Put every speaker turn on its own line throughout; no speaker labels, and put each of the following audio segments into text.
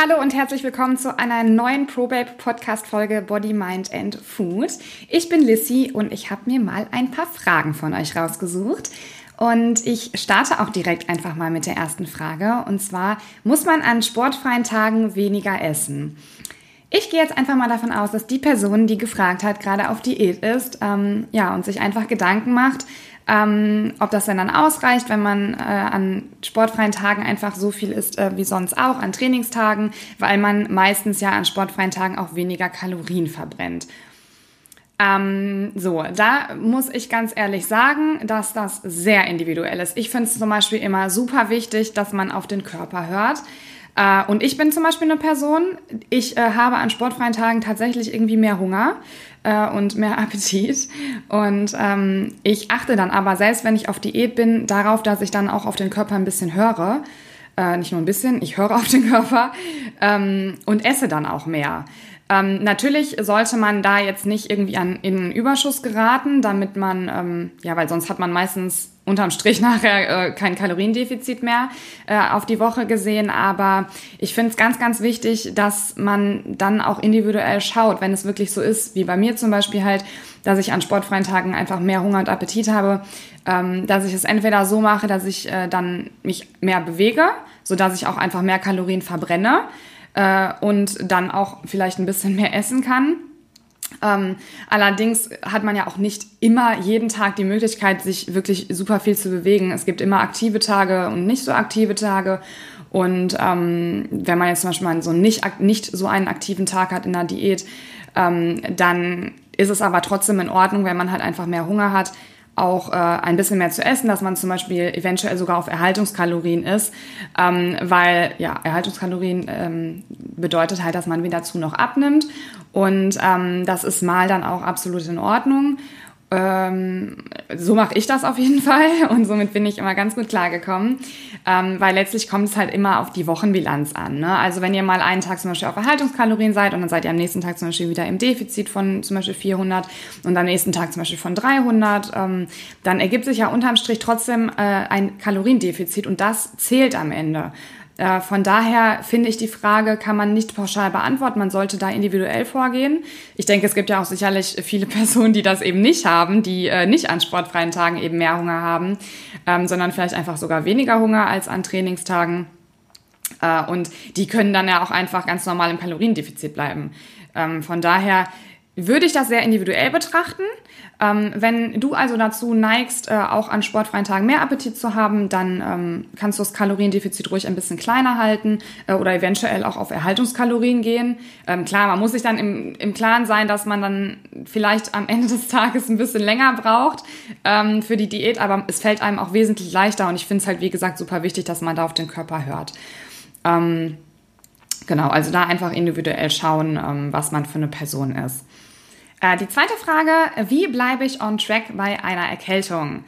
Hallo und herzlich willkommen zu einer neuen ProBabe Podcast Folge Body, Mind and Food. Ich bin Lissy und ich habe mir mal ein paar Fragen von euch rausgesucht. Und ich starte auch direkt einfach mal mit der ersten Frage. Und zwar, muss man an sportfreien Tagen weniger essen? Ich gehe jetzt einfach mal davon aus, dass die Person, die gefragt hat, gerade auf Diät ist, ähm, ja, und sich einfach Gedanken macht, ähm, ob das denn dann ausreicht, wenn man äh, an sportfreien Tagen einfach so viel isst äh, wie sonst auch, an Trainingstagen, weil man meistens ja an sportfreien Tagen auch weniger Kalorien verbrennt. Ähm, so, da muss ich ganz ehrlich sagen, dass das sehr individuell ist. Ich finde es zum Beispiel immer super wichtig, dass man auf den Körper hört. Äh, und ich bin zum Beispiel eine Person, ich äh, habe an sportfreien Tagen tatsächlich irgendwie mehr Hunger äh, und mehr Appetit. Und ähm, ich achte dann aber, selbst wenn ich auf Diät bin, darauf, dass ich dann auch auf den Körper ein bisschen höre. Äh, nicht nur ein bisschen, ich höre auf den Körper ähm, und esse dann auch mehr. Ähm, natürlich sollte man da jetzt nicht irgendwie an, in einen Überschuss geraten, damit man, ähm, ja, weil sonst hat man meistens unterm Strich nachher äh, kein Kaloriendefizit mehr äh, auf die Woche gesehen. Aber ich finde es ganz, ganz wichtig, dass man dann auch individuell schaut, wenn es wirklich so ist, wie bei mir zum Beispiel halt, dass ich an sportfreien Tagen einfach mehr Hunger und Appetit habe, ähm, dass ich es entweder so mache, dass ich äh, dann mich mehr bewege, so dass ich auch einfach mehr Kalorien verbrenne äh, und dann auch vielleicht ein bisschen mehr essen kann. Ähm, allerdings hat man ja auch nicht immer jeden Tag die Möglichkeit, sich wirklich super viel zu bewegen. Es gibt immer aktive Tage und nicht so aktive Tage. Und ähm, wenn man jetzt zum Beispiel mal so nicht, nicht so einen aktiven Tag hat in der Diät, ähm, dann ist es aber trotzdem in Ordnung, wenn man halt einfach mehr Hunger hat, auch äh, ein bisschen mehr zu essen, dass man zum Beispiel eventuell sogar auf Erhaltungskalorien ist, ähm, weil ja, Erhaltungskalorien ähm, bedeutet halt, dass man wieder zu noch abnimmt und ähm, das ist mal dann auch absolut in Ordnung. Ähm, so mache ich das auf jeden Fall und somit bin ich immer ganz gut klargekommen, ähm, weil letztlich kommt es halt immer auf die Wochenbilanz an. Ne? Also wenn ihr mal einen Tag zum Beispiel auf Erhaltungskalorien seid und dann seid ihr am nächsten Tag zum Beispiel wieder im Defizit von zum Beispiel 400 und am nächsten Tag zum Beispiel von 300, ähm, dann ergibt sich ja unterm Strich trotzdem äh, ein Kaloriendefizit und das zählt am Ende. Äh, von daher finde ich die Frage, kann man nicht pauschal beantworten. Man sollte da individuell vorgehen. Ich denke, es gibt ja auch sicherlich viele Personen, die das eben nicht haben, die äh, nicht an sportfreien Tagen eben mehr Hunger haben, ähm, sondern vielleicht einfach sogar weniger Hunger als an Trainingstagen. Äh, und die können dann ja auch einfach ganz normal im Kaloriendefizit bleiben. Ähm, von daher würde ich das sehr individuell betrachten. Ähm, wenn du also dazu neigst, äh, auch an sportfreien Tagen mehr Appetit zu haben, dann ähm, kannst du das Kaloriendefizit ruhig ein bisschen kleiner halten äh, oder eventuell auch auf Erhaltungskalorien gehen. Ähm, klar, man muss sich dann im, im Klaren sein, dass man dann vielleicht am Ende des Tages ein bisschen länger braucht ähm, für die Diät, aber es fällt einem auch wesentlich leichter und ich finde es halt, wie gesagt, super wichtig, dass man da auf den Körper hört. Ähm, genau, also da einfach individuell schauen, ähm, was man für eine Person ist. Äh, die zweite Frage, wie bleibe ich on track bei einer Erkältung?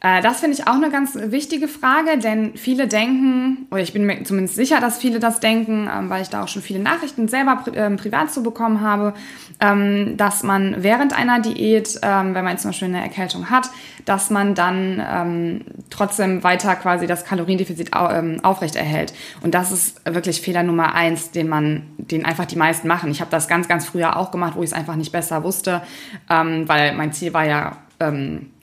Äh, das finde ich auch eine ganz wichtige Frage, denn viele denken, oder ich bin mir zumindest sicher, dass viele das denken, ähm, weil ich da auch schon viele Nachrichten selber ähm, privat zu bekommen habe, ähm, dass man während einer Diät, wenn man zum Beispiel eine Erkältung hat, dass man dann trotzdem weiter quasi das Kaloriendefizit aufrechterhält. Und das ist wirklich Fehler Nummer eins, den man, den einfach die meisten machen. Ich habe das ganz, ganz früher auch gemacht, wo ich es einfach nicht besser wusste, weil mein Ziel war ja,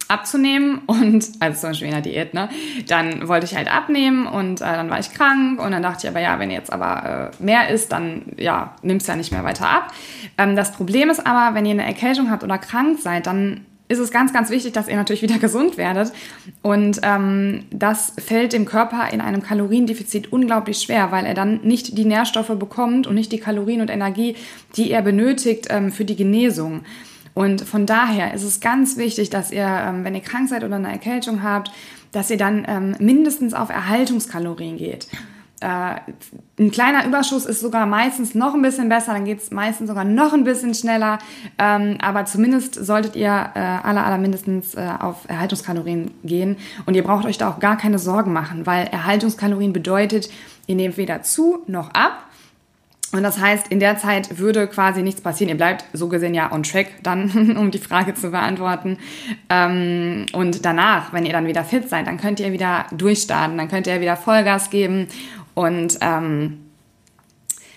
abzunehmen und, also zum Beispiel in der Diät, ne, dann wollte ich halt abnehmen und äh, dann war ich krank und dann dachte ich aber, ja, wenn jetzt aber äh, mehr ist, dann, ja, nimmst ja nicht mehr weiter ab. Ähm, das Problem ist aber, wenn ihr eine Erkältung habt oder krank seid, dann ist es ganz, ganz wichtig, dass ihr natürlich wieder gesund werdet. Und ähm, das fällt dem Körper in einem Kaloriendefizit unglaublich schwer, weil er dann nicht die Nährstoffe bekommt und nicht die Kalorien und Energie, die er benötigt ähm, für die Genesung. Und von daher ist es ganz wichtig, dass ihr, ähm, wenn ihr krank seid oder eine Erkältung habt, dass ihr dann ähm, mindestens auf Erhaltungskalorien geht. Äh, ein kleiner Überschuss ist sogar meistens noch ein bisschen besser, dann geht es meistens sogar noch ein bisschen schneller. Ähm, aber zumindest solltet ihr äh, aller, aller mindestens äh, auf Erhaltungskalorien gehen. Und ihr braucht euch da auch gar keine Sorgen machen, weil Erhaltungskalorien bedeutet, ihr nehmt weder zu noch ab. Und das heißt, in der Zeit würde quasi nichts passieren. Ihr bleibt so gesehen ja on track dann, um die Frage zu beantworten. Ähm, und danach, wenn ihr dann wieder fit seid, dann könnt ihr wieder durchstarten, dann könnt ihr wieder Vollgas geben und ähm,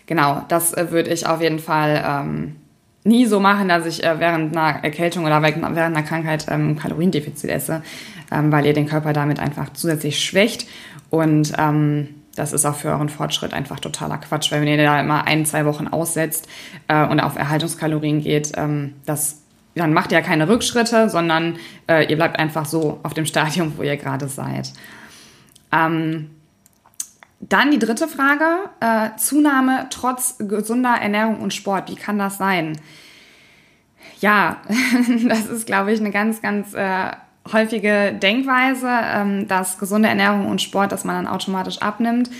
genau, das äh, würde ich auf jeden Fall ähm, nie so machen, dass ich äh, während einer Erkältung oder während einer Krankheit ähm, Kaloriendefizit esse, ähm, weil ihr den Körper damit einfach zusätzlich schwächt. Und ähm, das ist auch für euren Fortschritt einfach totaler Quatsch, weil wenn ihr da immer ein, zwei Wochen aussetzt äh, und auf Erhaltungskalorien geht, ähm, das, dann macht ihr ja keine Rückschritte, sondern äh, ihr bleibt einfach so auf dem Stadium, wo ihr gerade seid. Ähm, dann die dritte Frage, äh, Zunahme trotz gesunder Ernährung und Sport, wie kann das sein? Ja, das ist, glaube ich, eine ganz, ganz äh, häufige Denkweise, ähm, dass gesunde Ernährung und Sport, dass man dann automatisch abnimmt.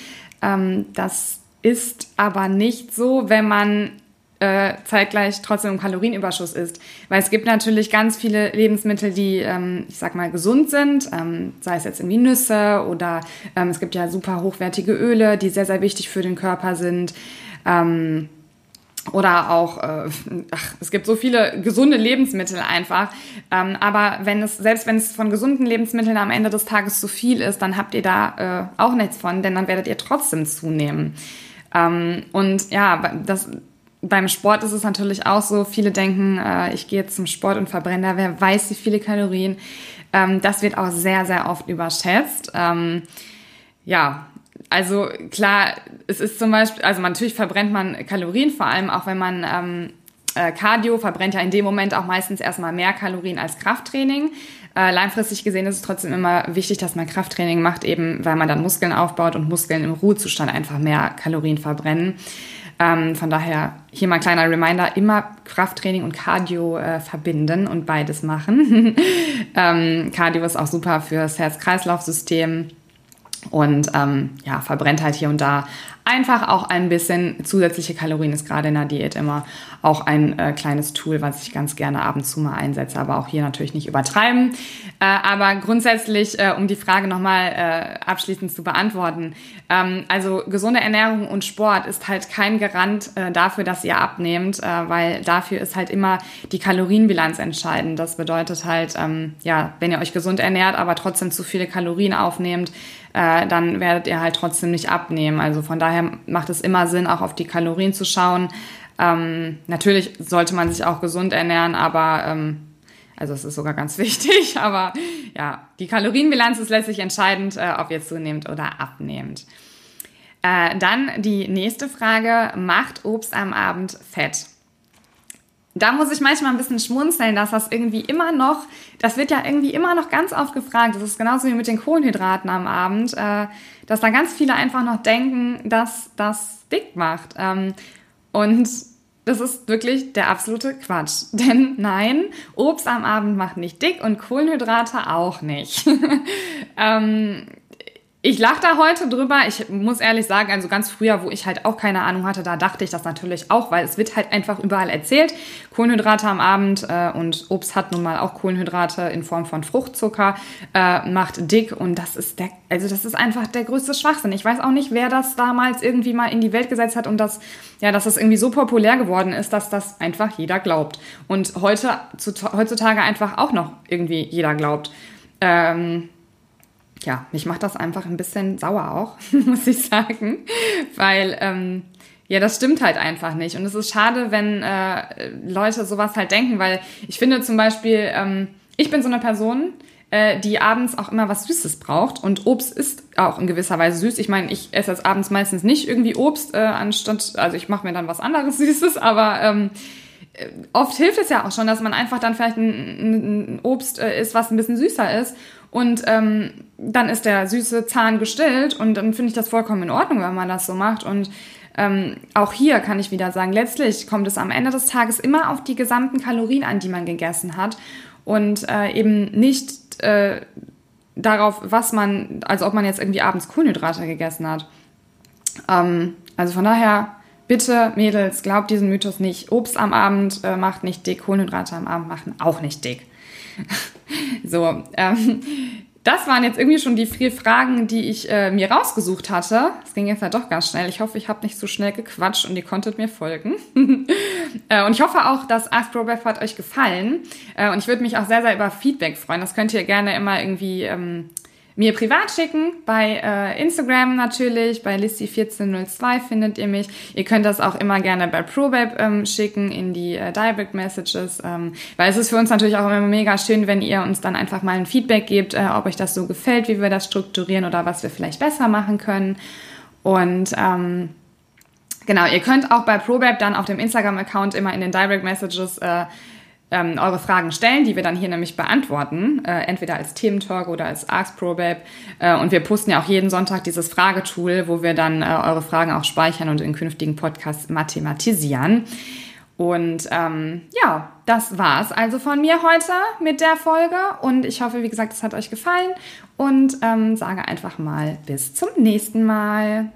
Ähm, das ist aber nicht so, wenn man äh, zeitgleich trotzdem im Kalorienüberschuss isst. Weil es gibt natürlich ganz viele Lebensmittel, die, ähm, ich sag mal, gesund sind, ähm, sei es jetzt irgendwie Nüsse oder ähm, es gibt ja super hochwertige Öle, die sehr, sehr wichtig für den Körper sind. Ähm, oder auch, äh, ach, es gibt so viele gesunde Lebensmittel einfach. Ähm, aber wenn es, selbst wenn es von gesunden Lebensmitteln am Ende des Tages zu viel ist, dann habt ihr da äh, auch nichts von, denn dann werdet ihr trotzdem zunehmen. Ähm, und ja, das, beim Sport ist es natürlich auch so, viele denken, äh, ich gehe jetzt zum Sport und verbrenne da, wer weiß wie viele Kalorien. Ähm, das wird auch sehr, sehr oft überschätzt. Ähm, ja, also klar, es ist zum Beispiel, also natürlich verbrennt man Kalorien, vor allem auch wenn man ähm, äh, Cardio verbrennt ja in dem Moment auch meistens erstmal mehr Kalorien als Krafttraining. Äh, langfristig gesehen ist es trotzdem immer wichtig, dass man Krafttraining macht, eben weil man dann Muskeln aufbaut und Muskeln im Ruhezustand einfach mehr Kalorien verbrennen. Ähm, von daher hier mal ein kleiner Reminder, immer Krafttraining und Cardio äh, verbinden und beides machen. ähm, Cardio ist auch super fürs Herz-Kreislauf-System und ähm, ja, verbrennt halt hier und da einfach auch ein bisschen zusätzliche Kalorien ist gerade in der Diät immer auch ein äh, kleines Tool, was ich ganz gerne ab und zu mal einsetze, aber auch hier natürlich nicht übertreiben. Äh, aber grundsätzlich, äh, um die Frage nochmal äh, abschließend zu beantworten, ähm, also gesunde Ernährung und Sport ist halt kein Garant äh, dafür, dass ihr abnehmt, äh, weil dafür ist halt immer die Kalorienbilanz entscheidend. Das bedeutet halt, ähm, ja, wenn ihr euch gesund ernährt, aber trotzdem zu viele Kalorien aufnehmt, äh, dann werdet ihr halt trotzdem nicht abnehmen. Also von daher macht es immer Sinn, auch auf die Kalorien zu schauen. Ähm, natürlich sollte man sich auch gesund ernähren, aber ähm, also es ist sogar ganz wichtig, aber ja, die Kalorienbilanz ist letztlich entscheidend, äh, ob ihr zunehmt oder abnehmt. Äh, dann die nächste Frage, macht Obst am Abend fett? Da muss ich manchmal ein bisschen schmunzeln, dass das irgendwie immer noch, das wird ja irgendwie immer noch ganz oft gefragt, das ist genauso wie mit den Kohlenhydraten am Abend, äh, dass da ganz viele einfach noch denken, dass das dick macht. Ähm, und das ist wirklich der absolute Quatsch. Denn nein, Obst am Abend macht nicht dick und Kohlenhydrate auch nicht. ähm, ich lache da heute drüber. Ich muss ehrlich sagen, also ganz früher, wo ich halt auch keine Ahnung hatte, da dachte ich das natürlich auch, weil es wird halt einfach überall erzählt. Kohlenhydrate am Abend äh, und Obst hat nun mal auch Kohlenhydrate in Form von Fruchtzucker, äh, macht dick und das ist der, also das ist einfach der größte Schwachsinn. Ich weiß auch nicht, wer das damals irgendwie mal in die Welt gesetzt hat und das, ja, dass das irgendwie so populär geworden ist, dass das einfach jeder glaubt. Und heute, zu, heutzutage einfach auch noch irgendwie jeder glaubt. Ähm, ja, mich macht das einfach ein bisschen sauer auch, muss ich sagen, weil ähm, ja, das stimmt halt einfach nicht. Und es ist schade, wenn äh, Leute sowas halt denken, weil ich finde zum Beispiel, ähm, ich bin so eine Person, äh, die abends auch immer was Süßes braucht und Obst ist auch in gewisser Weise süß. Ich meine, ich esse jetzt abends meistens nicht irgendwie Obst, äh, anstatt, also ich mache mir dann was anderes Süßes, aber ähm, äh, oft hilft es ja auch schon, dass man einfach dann vielleicht ein, ein Obst äh, isst, was ein bisschen süßer ist und ähm, dann ist der süße Zahn gestillt und dann finde ich das vollkommen in Ordnung, wenn man das so macht. Und ähm, auch hier kann ich wieder sagen, letztlich kommt es am Ende des Tages immer auf die gesamten Kalorien an, die man gegessen hat und äh, eben nicht äh, darauf, was man, also ob man jetzt irgendwie abends Kohlenhydrate gegessen hat. Ähm, also von daher, bitte Mädels, glaubt diesen Mythos nicht. Obst am Abend äh, macht nicht dick, Kohlenhydrate am Abend machen auch nicht dick. so, ähm, das waren jetzt irgendwie schon die vier Fragen, die ich äh, mir rausgesucht hatte. Es ging jetzt ja doch ganz schnell. Ich hoffe, ich habe nicht zu so schnell gequatscht und ihr konntet mir folgen. äh, und ich hoffe auch, dass Ask hat euch gefallen. Äh, und ich würde mich auch sehr, sehr über Feedback freuen. Das könnt ihr gerne immer irgendwie ähm, mir privat schicken. Bei äh, Instagram natürlich, bei Lissy1402 findet ihr mich. Ihr könnt das auch immer gerne bei ProBab ähm, schicken in die äh, Direct Messages, ähm, weil es ist für uns natürlich auch immer mega schön, wenn ihr uns dann einfach mal ein Feedback gebt, äh, ob euch das so gefällt, wie wir das strukturieren oder was wir vielleicht besser machen können. Und ähm, genau, ihr könnt auch bei ProBab dann auf dem Instagram-Account immer in den Direct Messages äh, ähm, eure Fragen stellen, die wir dann hier nämlich beantworten, äh, entweder als Thementalk oder als Ask ProBab. Äh, und wir posten ja auch jeden Sonntag dieses Fragetool, wo wir dann äh, eure Fragen auch speichern und in künftigen Podcasts mathematisieren. Und ähm, ja, das war's also von mir heute mit der Folge. Und ich hoffe, wie gesagt, es hat euch gefallen. Und ähm, sage einfach mal bis zum nächsten Mal.